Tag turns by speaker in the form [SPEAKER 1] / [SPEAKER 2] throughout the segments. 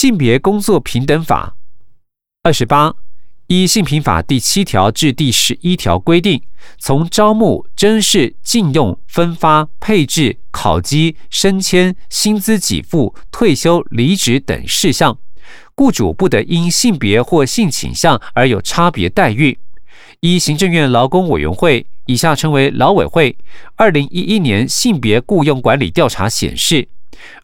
[SPEAKER 1] 性别工作平等法二十八。依性平法第七条至第十一条规定，从招募、甄试、禁用、分发、配置、考绩、升迁、薪资给付、退休、离职等事项，雇主不得因性别或性倾向而有差别待遇。依行政院劳工委员会（以下称为劳委会）二零一一年性别雇佣管理调查显示。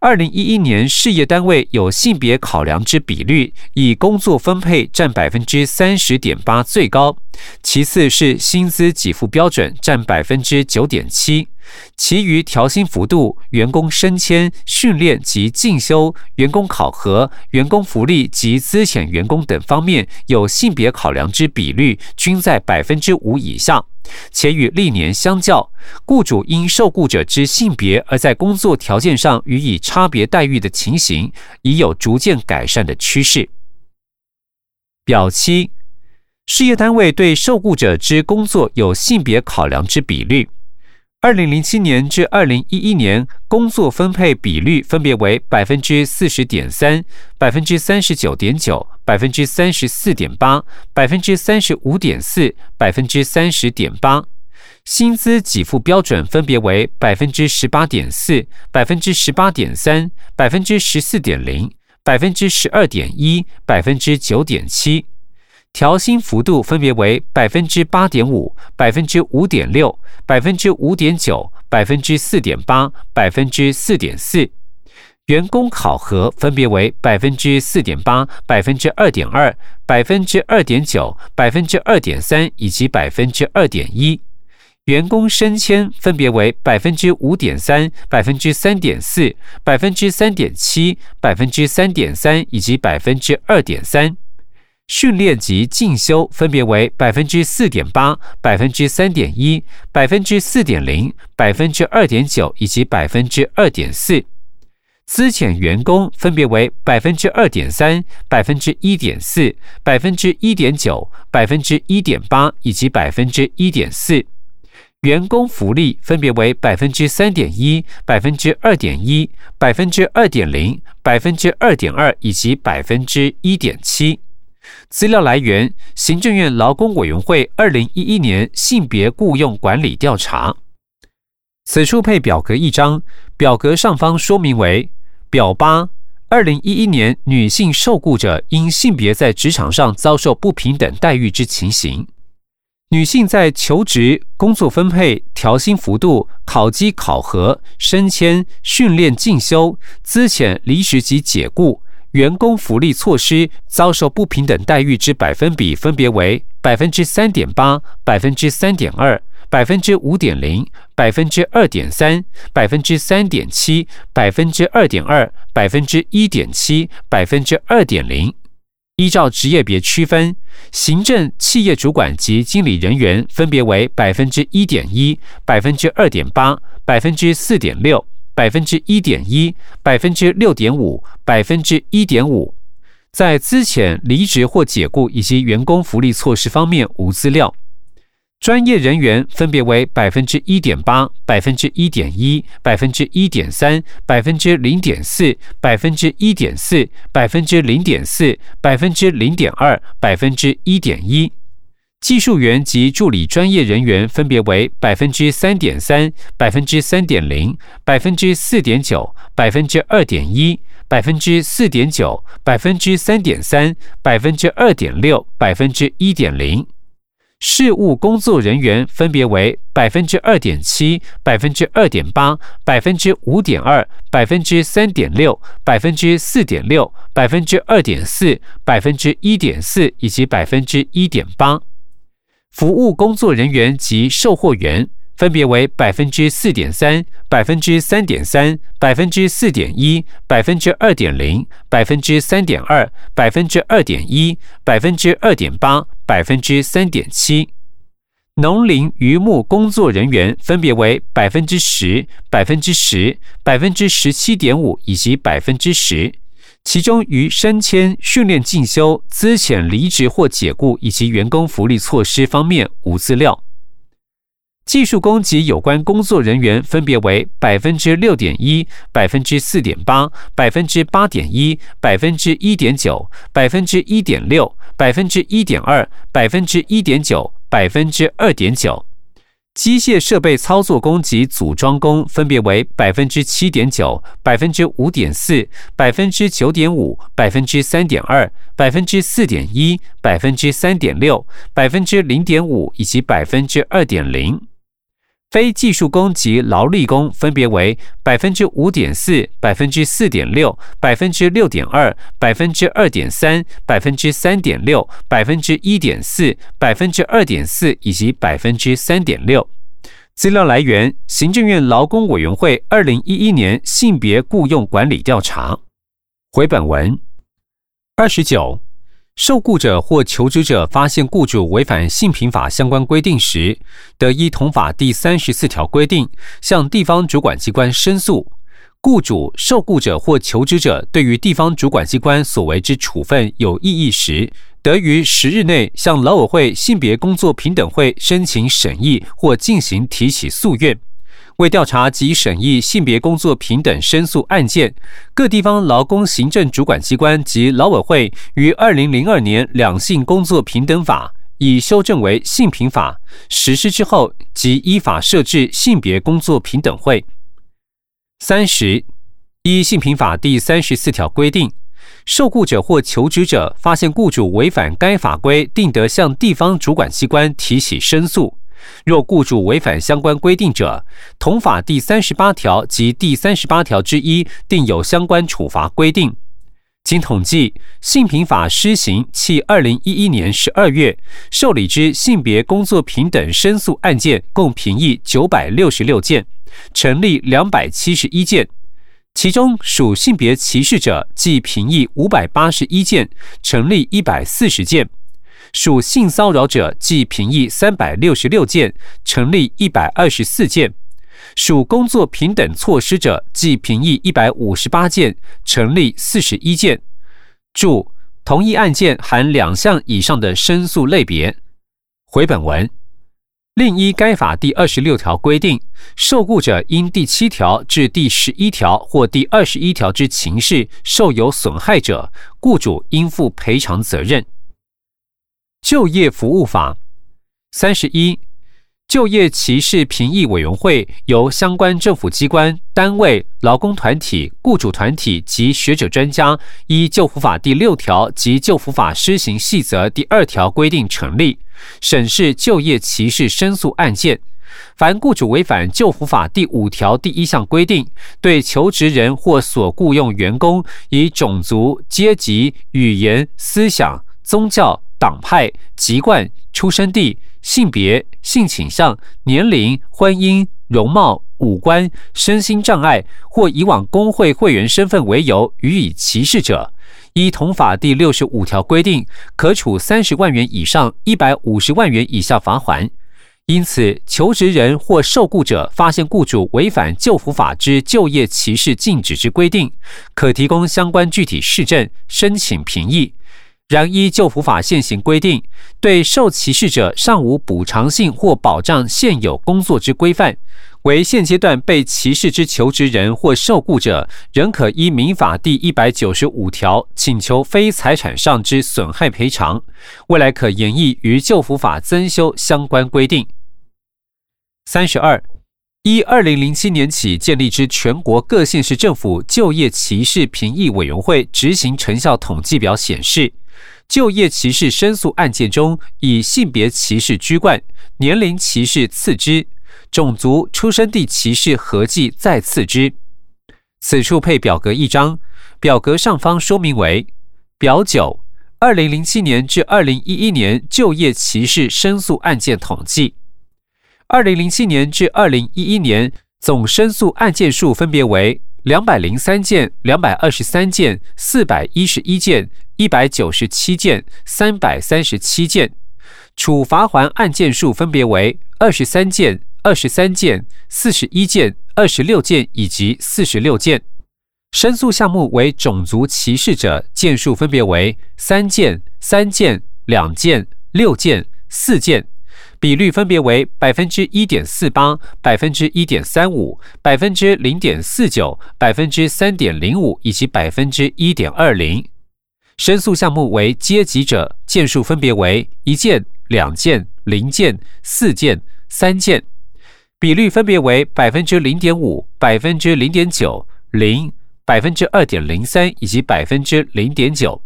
[SPEAKER 1] 二零一一年，事业单位有性别考量之比率，以工作分配占百分之三十点八最高，其次是薪资给付标准占百分之九点七，其余调薪幅度、员工升迁、训练及进修、员工考核、员工福利及资遣员工等方面有性别考量之比率，均在百分之五以下。且与历年相较，雇主因受雇者之性别而在工作条件上予以差别待遇的情形，已有逐渐改善的趋势。表七，事业单位对受雇者之工作有性别考量之比率。二零零七年至二零一一年，工作分配比率分别为百分之四十点三、百分之三十九点九、百分之三十四点八、百分之三十五点四、百分之三十点八。薪资给付标准分别为百分之十八点四、百分之十八点三、百分之十四点零、百分之十二点一、百分之九点七。调薪幅度分别为百分之八点五、百分之五点六、百分之五点九、百分之四点八、百分之四点四。员工考核分别为百分之四点八、百分之二点二、百分之二点九、百分之二点三以及百分之二点一。员工升迁分别为百分之五点三、百分之三点四、百分之三点七、百分之三点三以及百分之二点三。训练及进修分别为百分之四点八、百分之三点一、百分之四点零、百分之二点九以及百分之二点四。资遣员工分别为百分之二点三、百分之一点四、百分之一点九、百分之一点八以及百分之一点四。员工福利分别为百分之三点一、百分之二点一、百分之二点零、百分之二点二以及百分之一点七。资料来源：行政院劳工委员会二零一一年性别雇佣管理调查。此处配表格一张，表格上方说明为表八：二零一一年女性受雇者因性别在职场上遭受不平等待遇之情形。女性在求职、工作分配、调薪幅度、考绩考核、升迁、训练进修、资遣离职及解雇。员工福利措施遭受不平等待遇之百分比分别为百分之三点八、百分之三点二、百分之五点零、百分之二点三、百分之三点七、百分之二点二、百分之一点七、百分之二点零。依照职业别区分，行政企业主管及经理人员分别为百分之一点一、百分之二点八、百分之四点六。百分之一点一，百分之六点五，百分之一点五，在资遣、离职或解雇以及员工福利措施方面无资料。专业人员分别为百分之一点八、百分之一点一、百分之一点三、百分之零点四、百分之一点四、百分之零点四、百分之零点二、百分之一点一。技术员及助理专业人员分别为百分之三点三、百分之三点零、百分之四点九、百分之二点一、百分之四点九、百分之三点三、百分之二点六、百分之一点零。事务工作人员分别为百分之二点七、百分之二点八、百分之五点二、百分之三点六、百分之四点六、百分之二点四、百分之一点四以及百分之一点八。服务工作人员及售货员分别为百分之四点三、百分之三点三、百分之四点一、百分之二点零、百分之三点二、百分之二点一、百分之二点八、百分之三点七。农林渔牧工作人员分别为百分之十、百分之十、百分之十七点五以及百分之十。其中，于升迁、训练、进修、资遣、离职或解雇以及员工福利措施方面无资料。技术工及有关工作人员分别为百分之六点一、百分之四点八、百分之八点一、百分之一点九、百分之一点六、百分之一点二、百分之一点九、百分之二点九。机械设备操作工及组装工分别为百分之七点九、百分之五点四、百分之九点五、百分之三点二、百分之四点一、百分之三点六、百分之零点五以及百分之二点零。非技术工及劳力工分别为百分之五点四、百分之四点六、百分之六点二、百分之二点三、百分之三点六、百分之一点四、百分之二点四以及百分之三点六。资料来源：行政院劳工委员会二零一一年性别雇佣管理调查。回本文二十九。受雇者或求职者发现雇主违反性平法相关规定时，得依同法第三十四条规定，向地方主管机关申诉。雇主、受雇者或求职者对于地方主管机关所为之处分有异议时，得于十日内向劳委会性别工作平等会申请审议或进行提起诉愿。为调查及审议性别工作平等申诉案件，各地方劳工行政主管机关及劳委会于二零零二年两性工作平等法已修正为性平法实施之后，即依法设置性别工作平等会。三十，依性平法第三十四条规定，受雇者或求职者发现雇主违反该法规，定得向地方主管机关提起申诉。若雇主违反相关规定者，同法第三十八条及第三十八条之一定有相关处罚规定。经统计，性平法施行迄二零一一年十二月，受理之性别工作平等申诉案件共评议九百六十六件，成立两百七十一件，其中属性别歧视者，即评议五百八十一件，成立一百四十件。属性骚扰者，即评议三百六十六件，成立一百二十四件；属工作平等措施者，即评议一百五十八件，成立四十一件。注：同一案件含两项以上的申诉类别。回本文。另依该法第二十六条规定，受雇者因第七条至第十一条或第二十一条之情事受有损害者，雇主应负赔偿责任。就业服务法三十一，就业歧视评议委员会由相关政府机关、单位、劳工团体、雇主团体及学者专家依救服法第六条及救服法施行细则第二条规定成立，审视就业歧视申诉案件。凡雇主违反救服法第五条第一项规定，对求职人或所雇佣员工以种族、阶级、语言、思想、宗教。党派、籍贯、出生地、性别、性倾向、年龄、婚姻、容貌、五官、身心障碍或以往工会会员身份为由予以歧视者，依同法第六十五条规定，可处三十万元以上一百五十万元以下罚款。因此，求职人或受雇者发现雇主违反就服法之就业歧视禁止之规定，可提供相关具体事证，申请评议。然依旧服法现行规定，对受歧视者尚无补偿性或保障现有工作之规范，为现阶段被歧视之求职人或受雇者，仍可依民法第一百九十五条请求非财产上之损害赔偿。未来可研议于旧服法增修相关规定。三十二，一二零零七年起建立之全国各县市政府就业歧视评议委员会执行成效统计表显示。就业歧视申诉案件中，以性别歧视居冠，年龄歧视次之，种族出生地歧视合计再次之。此处配表格一张，表格上方说明为表九：二零零七年至二零一一年就业歧视申诉案件统计。二零零七年至二零一一年总申诉案件数分别为两百零三件、两百二十三件、四百一十一件。一百九十七件，三百三十七件，处罚还案件数分别为二十三件、二十三件、四十一件、二十六件以及四十六件。申诉项目为种族歧视者，件数分别为三件、三件、两件、六件、四件。比率分别为百分之一点四八、百分之一点三五、百分之零点四九、百分之三点零五以及百分之一点二零。申诉项目为阶级者，件数分别为一件、两件、零件、四件、三件，比率分别为百分之零点五、百分之零点九、零、百分之二点零三以及百分之零点九。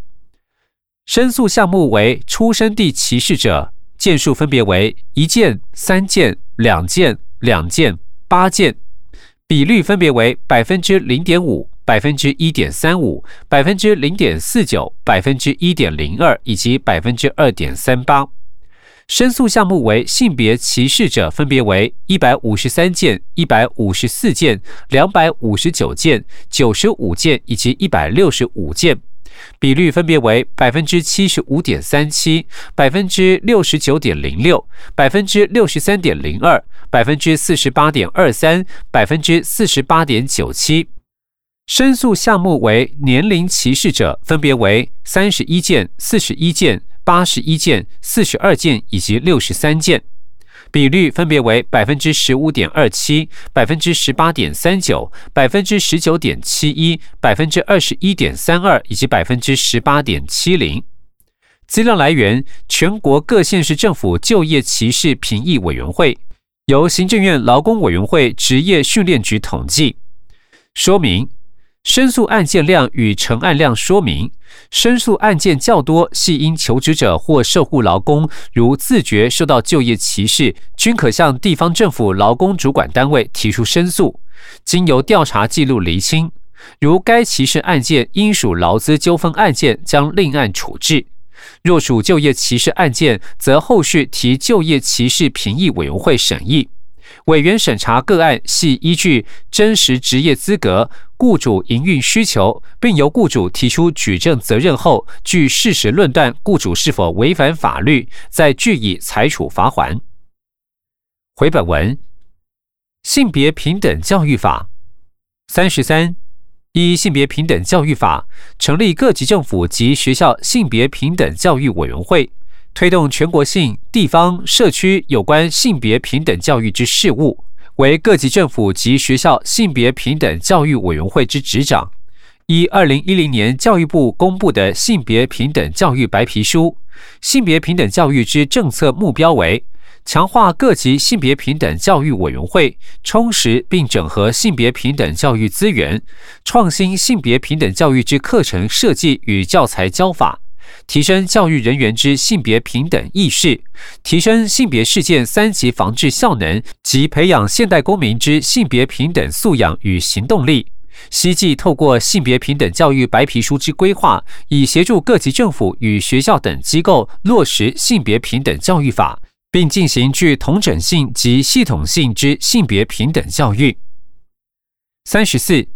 [SPEAKER 1] 申诉项目为出生地歧视者，件数分别为一件、三件、两件、两件、八件，比率分别为百分之零点五。百分之一点三五、百分之零点四九、百分之一点零二以及百分之二点三八。申诉项目为性别歧视者，分别为一百五十三件、一百五十四件、两百五十九件、九十五件以及一百六十五件。比率分别为百分之七十五点三七、百分之六十九点零六、百分之六十三点零二、百分之四十八点二三、百分之四十八点九七。申诉项目为年龄歧视者，分别为三十一件、四十一件、八十一件、四十二件以及六十三件，比率分别为百分之十五点二七、百分之十八点三九、百分之十九点七一、百分之二十一点三二以及百分之十八点七零。资料来源：全国各县市政府就业歧视评议委员会，由行政院劳工委员会职业训练局统计。说明。申诉案件量与成案量说明，申诉案件较多，系因求职者或受雇劳工如自觉受到就业歧视，均可向地方政府劳工主管单位提出申诉，经由调查记录厘清。如该歧视案件应属劳资纠纷案件，将另案处置；若属就业歧视案件，则后续提就业歧视评议委员会审议。委员审查个案系依据真实职业资格、雇主营运需求，并由雇主提出举证责任后，据事实论断雇主是否违反法律，再据以裁处罚还。回本文，性别平等教育法三十三依性别平等教育法成立各级政府及学校性别平等教育委员会。推动全国性、地方、社区有关性别平等教育之事务，为各级政府及学校性别平等教育委员会之执掌。依二零一零年教育部公布的性别平等教育白皮书，性别平等教育之政策目标为强化各级性别平等教育委员会，充实并整合性别平等教育资源，创新性别平等教育之课程设计与教材教法。提升教育人员之性别平等意识，提升性别事件三级防治效能及培养现代公民之性别平等素养与行动力。希冀透过性别平等教育白皮书之规划，以协助各级政府与学校等机构落实性别平等教育法，并进行具同整性及系统性之性别平等教育。三十四。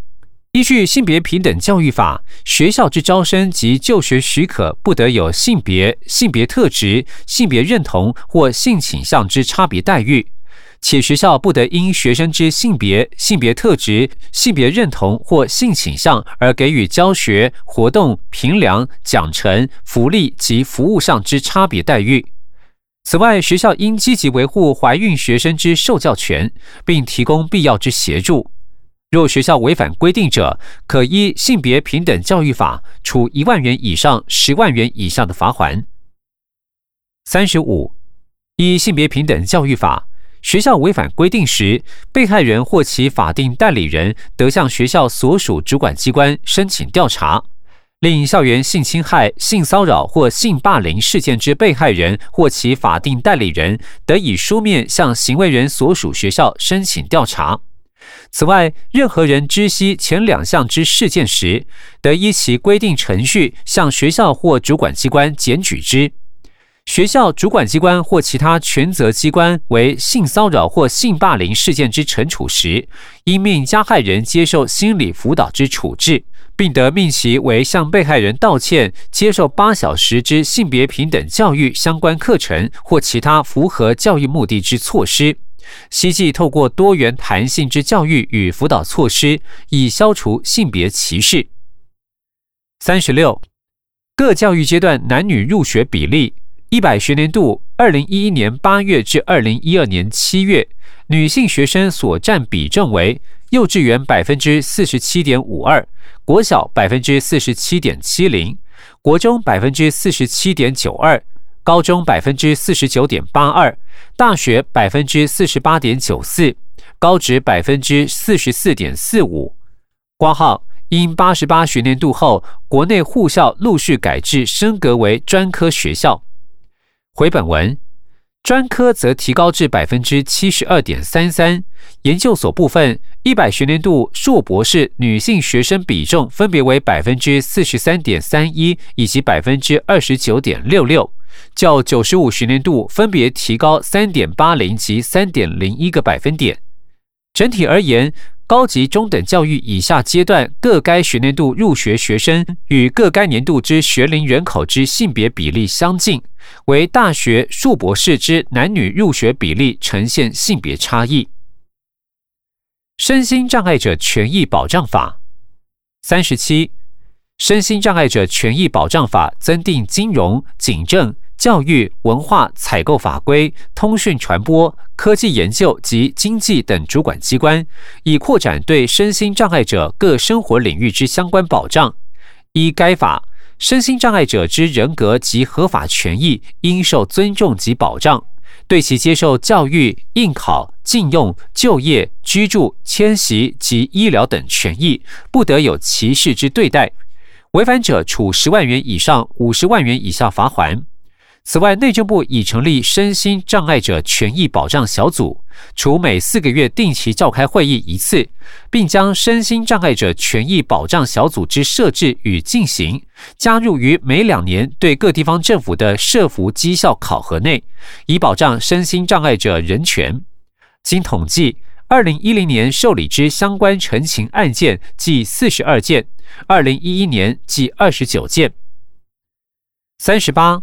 [SPEAKER 1] 依据性别平等教育法，学校之招生及就学许可不得有性别、性别特质、性别认同或性倾向之差别待遇，且学校不得因学生之性别、性别特质、性别认同或性倾向而给予教学、活动、评量、奖惩、福利及服务上之差别待遇。此外，学校应积极维护怀孕学生之受教权，并提供必要之协助。若学校违反规定者，可依性别平等教育法处一万元以上十万元以下的罚款。三十五，依性别平等教育法，学校违反规定时，被害人或其法定代理人得向学校所属主管机关申请调查。另校园性侵害、性骚扰或性霸凌事件之被害人或其法定代理人，得以书面向行为人所属学校申请调查。此外，任何人知悉前两项之事件时，得依其规定程序向学校或主管机关检举之。学校主管机关或其他权责机关为性骚扰或性霸凌事件之惩处时，应命加害人接受心理辅导之处置，并得命其为向被害人道歉、接受八小时之性别平等教育相关课程或其他符合教育目的之措施。希冀透过多元弹性之教育与辅导措施，以消除性别歧视。三十六，各教育阶段男女入学比例一百学年度二零一一年八月至二零一二年七月，女性学生所占比重为幼稚园百分之四十七点五二，国小百分之四十七点七零，国中百分之四十七点九二，高中百分之四十九点八二，大学百分之四十八点九四，高职百分之四十四点四五。挂号。因八十八学年度后，国内护校陆续改制升格为专科学校。回本文，专科则提高至百分之七十二点三三。研究所部分，一百学年度硕博士女性学生比重分别为百分之四十三点三一以及百分之二十九点六六，较九十五学年度分别提高三点八零及三点零一个百分点。整体而言。高级中等教育以下阶段各该学年度入学学生与各该年度之学龄人口之性别比例相近，为大学硕博士之男女入学比例呈现性别差异。身心障碍者权益保障法三十七，身心障碍者权益保障法增订金融、警政。教育、文化、采购法规、通讯传播、科技研究及经济等主管机关，以扩展对身心障碍者各生活领域之相关保障。依该法，身心障碍者之人格及合法权益应受尊重及保障，对其接受教育、应考、禁用、就业、居住、迁徙及医疗等权益，不得有歧视之对待。违反者，处十万元以上五十万元以下罚款。此外，内政部已成立身心障碍者权益保障小组，除每四个月定期召开会议一次，并将身心障碍者权益保障小组之设置与进行加入于每两年对各地方政府的社服绩效考核内，以保障身心障碍者人权。经统计，二零一零年受理之相关陈情案件计四十二件，二零一一年计二十九件。三十八。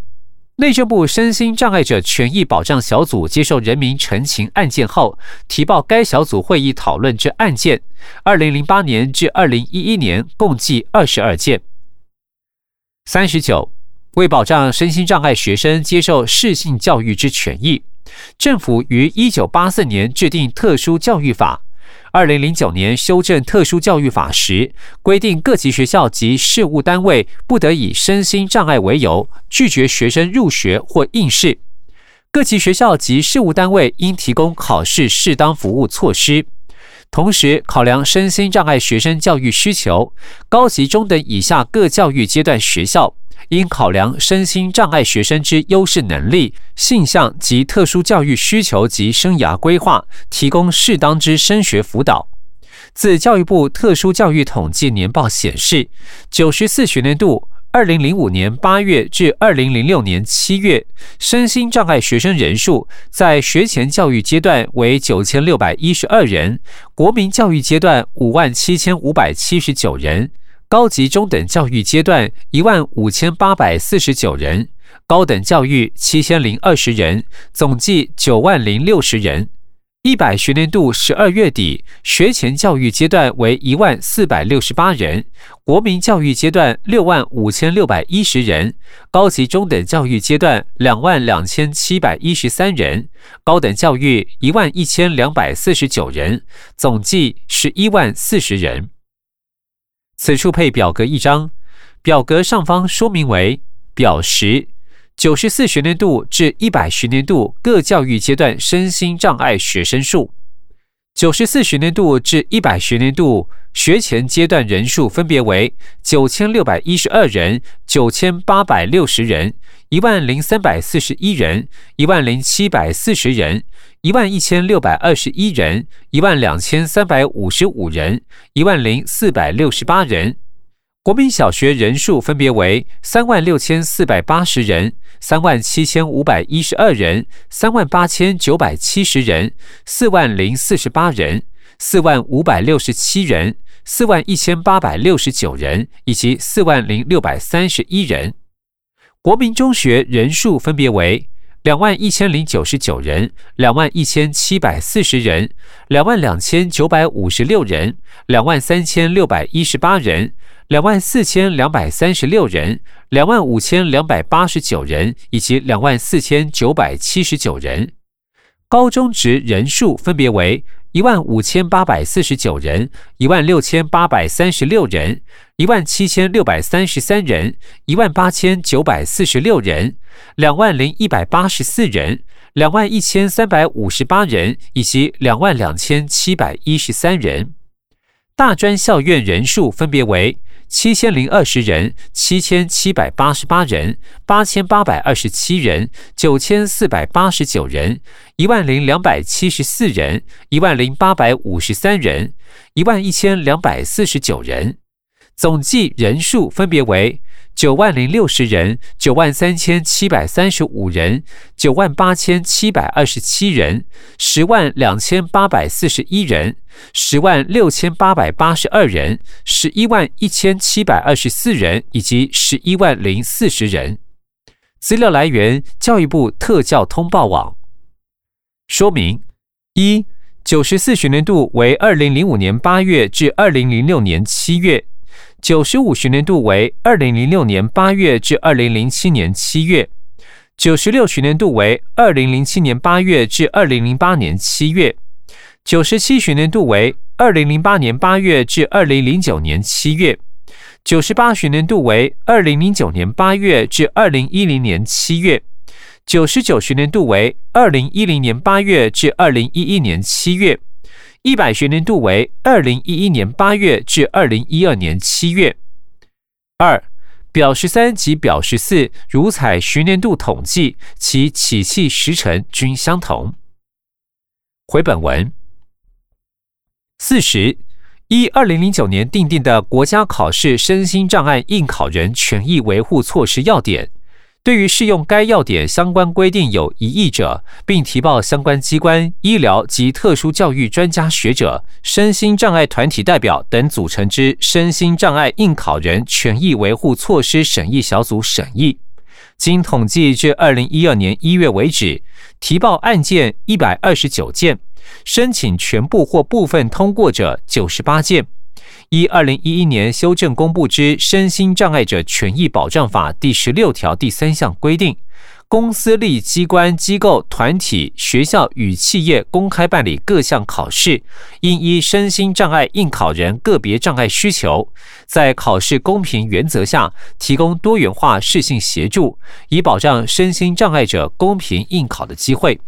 [SPEAKER 1] 内政部身心障碍者权益保障小组接受人民陈情案件后，提报该小组会议讨论之案件，二零零八年至二零一一年共计二十二件。三十九，为保障身心障碍学生接受适性教育之权益，政府于一九八四年制定特殊教育法。二零零九年修正特殊教育法时，规定各级学校及事务单位不得以身心障碍为由拒绝学生入学或应试。各级学校及事务单位应提供考试适当服务措施，同时考量身心障碍学生教育需求。高级中等以下各教育阶段学校。应考量身心障碍学生之优势能力、性向及特殊教育需求及生涯规划，提供适当之升学辅导。自教育部特殊教育统计年报显示，九十四学年度（二零零五年八月至二零零六年七月），身心障碍学生人数在学前教育阶段为九千六百一十二人，国民教育阶段五万七千五百七十九人。高级中等教育阶段一万五千八百四十九人，高等教育七千零二十人，总计九万零六十人。一百学年度十二月底，学前教育阶段为一万四百六十八人，国民教育阶段六万五千六百一十人，高级中等教育阶段两万两千七百一十三人，高等教育一万一千两百四十九人，总计十一万四十人。此处配表格一张，表格上方说明为表十，九十四学年度至一百学年度各教育阶段身心障碍学生数。九十四学年度至一百学年度学前阶段人数分别为九千六百一十二人、九千八百六十人、一万零三百四十一人、一万零七百四十人。一万一千六百二十一人，一万两千三百五十五人，一万零四百六十八人。国民小学人数分别为三万六千四百八十人，三万七千五百一十二人，三万八千九百七十人，四万零四十八人，四万五百六十七人，四万一千八百六十九人，以及四万零六百三十一人。国民中学人数分别为。两万一千零九十九人，两万一千七百四十人，两万两千九百五十六人，两万三千六百一十八人，两万四千两百三十六人，两万五千两百八十九人，以及两万四千九百七十九人。高中职人数分别为。一万五千八百四十九人，一万六千八百三十六人，一万七千六百三十三人，一万八千九百四十六人，两万零一百八十四人，两万一千三百五十八人，以及两万两千七百一十三人。大专校院人数分别为。七千零二十人，七千七百八十八人，八千八百二十七人，九千四百八十九人，一万零两百七十四人，一万零八百五十三人，一万一千两百四十九人。总计人数分别为九万零六十人、九万三千七百三十五人、九万八千七百二十七人、十万两千八百四十一人、十万六千八百八十二人、十一万一千七百二十四人以及十一万零四十人。资料来源：教育部特教通报网。说明：一、九十四学年度为二零零五年八月至二零零六年七月。九十五学年度为二零零六年八月至二零零七年七月，九十六学年度为二零零七年八月至二零零八年七月，九十七学年度为二零零八年八月至二零零九年七月，九十八学年度为二零零九年八月至二零一零年七月，九十九学年度为二零一零年八月至二零一一年七月。一百学年度为二零一一年八月至二零一二年七月。二表十三及表十四如采学年度统计，其起讫时辰均相同。回本文四十一二零零九年订定的国家考试身心障碍应考人权益维护措施要点。对于适用该要点相关规定有异议者，并提报相关机关、医疗及特殊教育专家学者、身心障碍团体代表等组成之身心障碍应考人权益维护措施审议小组审议，经统计至二零一二年一月为止，提报案件一百二十九件，申请全部或部分通过者九十八件。依二零一一年修正公布之《身心障碍者权益保障法》第十六条第三项规定，公司立机关、机构、团体、学校与企业公开办理各项考试，应依身心障碍应考人个别障碍需求，在考试公平原则下，提供多元化适性协助，以保障身心障碍者公平应考的机会。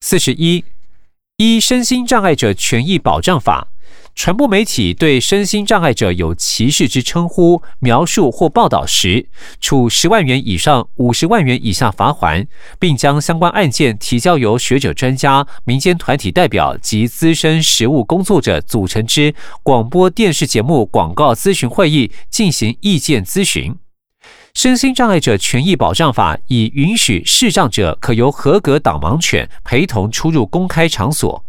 [SPEAKER 1] 四十一，依《身心障碍者权益保障法》。传播媒体对身心障碍者有歧视之称呼、描述或报道时，处十万元以上五十万元以下罚款，并将相关案件提交由学者、专家、民间团体代表及资深实务工作者组成之广播电视节目广告咨询会议进行意见咨询。身心障碍者权益保障法已允许视障者可由合格导盲犬陪同出入公开场所。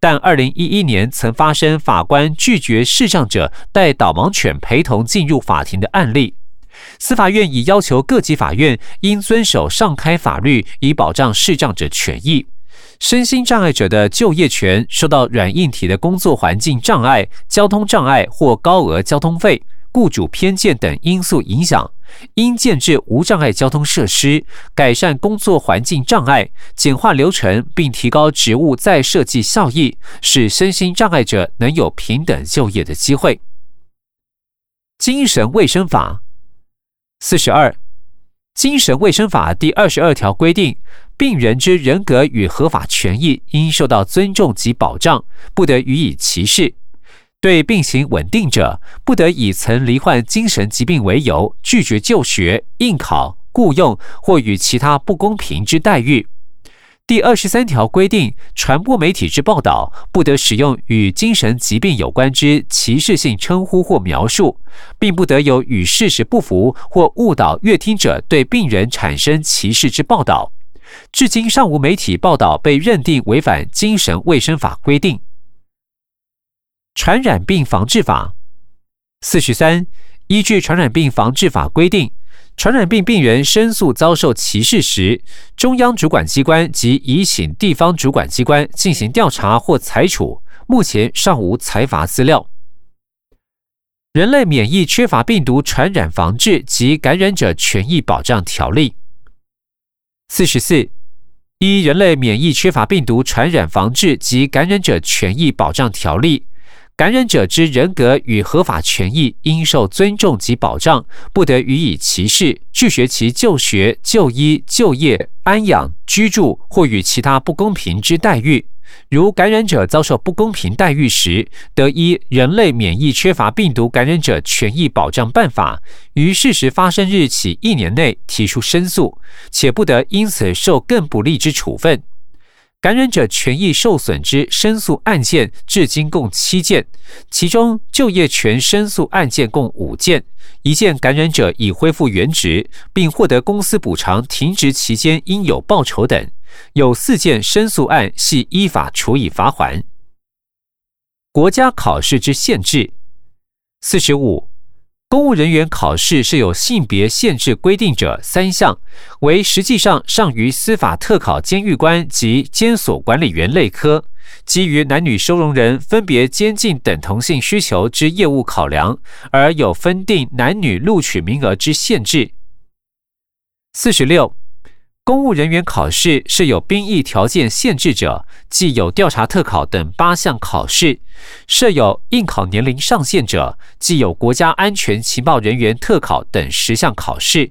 [SPEAKER 1] 但二零一一年曾发生法官拒绝视障者带导盲犬陪同进入法庭的案例，司法院已要求各级法院应遵守上开法律，以保障视障者权益。身心障碍者的就业权受到软硬体的工作环境障碍、交通障碍或高额交通费。雇主偏见等因素影响，应建置无障碍交通设施，改善工作环境障碍，简化流程，并提高职务再设计效益，使身心障碍者能有平等就业的机会。精神卫生法四十二，精神卫生法第二十二条规定，病人之人格与合法权益应受到尊重及保障，不得予以歧视。对病情稳定者，不得以曾罹患精神疾病为由拒绝就学、应考、雇用或与其他不公平之待遇。第二十三条规定，传播媒体之报道不得使用与精神疾病有关之歧视性称呼或描述，并不得有与事实不符或误导阅听者对病人产生歧视之报道。至今尚无媒体报道被认定违反精神卫生法规定。传染病防治法四十三，依据传染病防治法规定，传染病病人申诉遭受歧视时，中央主管机关及移请地方主管机关进行调查或裁处，目前尚无裁罚资料。人类免疫缺乏病毒传染防治及感染者权益保障条例。四十四，依人类免疫缺乏病毒传染防治及感染者权益保障条例。感染者之人格与合法权益应受尊重及保障，不得予以歧视，拒绝其就学、就医、就业、安养、居住或与其他不公平之待遇。如感染者遭受不公平待遇时，得依《人类免疫缺乏病毒感染者权益保障办法》于事实发生日起一年内提出申诉，且不得因此受更不利之处分。感染者权益受损之申诉案件至今共七件，其中就业权申诉案件共五件，一件感染者已恢复原职，并获得公司补偿停职期间应有报酬等；有四件申诉案系依法处以罚款。国家考试之限制四十五。公务人员考试是有性别限制规定者三项，为实际上尚于司法特考监狱官及监所管理员类科，基于男女收容人分别监禁等同性需求之业务考量，而有分定男女录取名额之限制。四十六。公务人员考试设有兵役条件限制者，既有调查特考等八项考试；设有应考年龄上限者，既有国家安全情报人员特考等十项考试。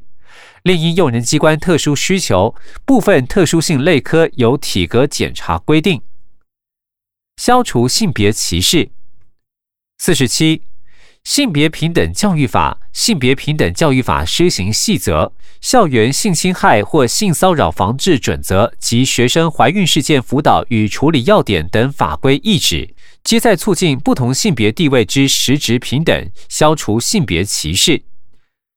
[SPEAKER 1] 另因用人机关特殊需求，部分特殊性类科有体格检查规定。消除性别歧视。四十七。性别平等教育法、性别平等教育法施行细则、校园性侵害或性骚扰防治准则及学生怀孕事件辅导与处理要点等法规意旨，皆在促进不同性别地位之实质平等，消除性别歧视。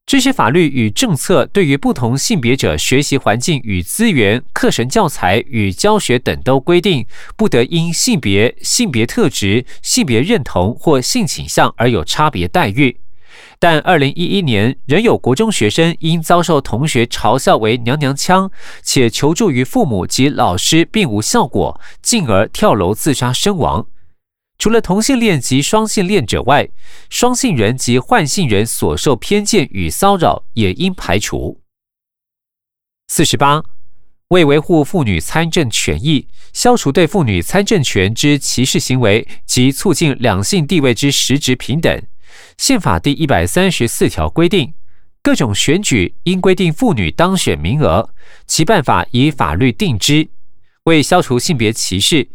[SPEAKER 1] 这些法律与政策对于不同性别者学习环境与资源、课程教材与教学等都规定，不得因性别、性别特质、性别认同或性倾向而有差别待遇。但二零一一年仍有国中学生因遭受同学嘲笑为“娘娘腔”，且求助于父母及老师并无效果，进而跳楼自杀身亡。除了同性恋及双性恋者外，双性人及换性人所受偏见与骚扰也应排除。四十八，为维护妇女参政权益，消除对妇女参政权之歧视行为及促进两性地位之实质平等，宪法第一百三十四条规定，各种选举应规定妇女当选名额，其办法以法律定之。为消除性别歧视。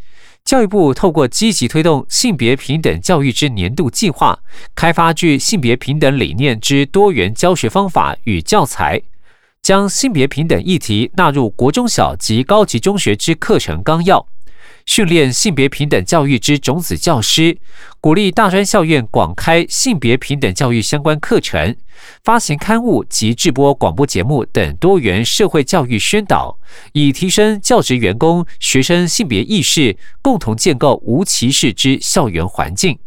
[SPEAKER 1] 教育部透过积极推动性别平等教育之年度计划，开发具性别平等理念之多元教学方法与教材，将性别平等议题纳入国中小及高级中学之课程纲要。训练性别平等教育之种子教师，鼓励大专校院广开性别平等教育相关课程，发行刊物及制播广播节目等多元社会教育宣导，以提升教职员工、学生性别意识，共同建构无歧视之校园环境。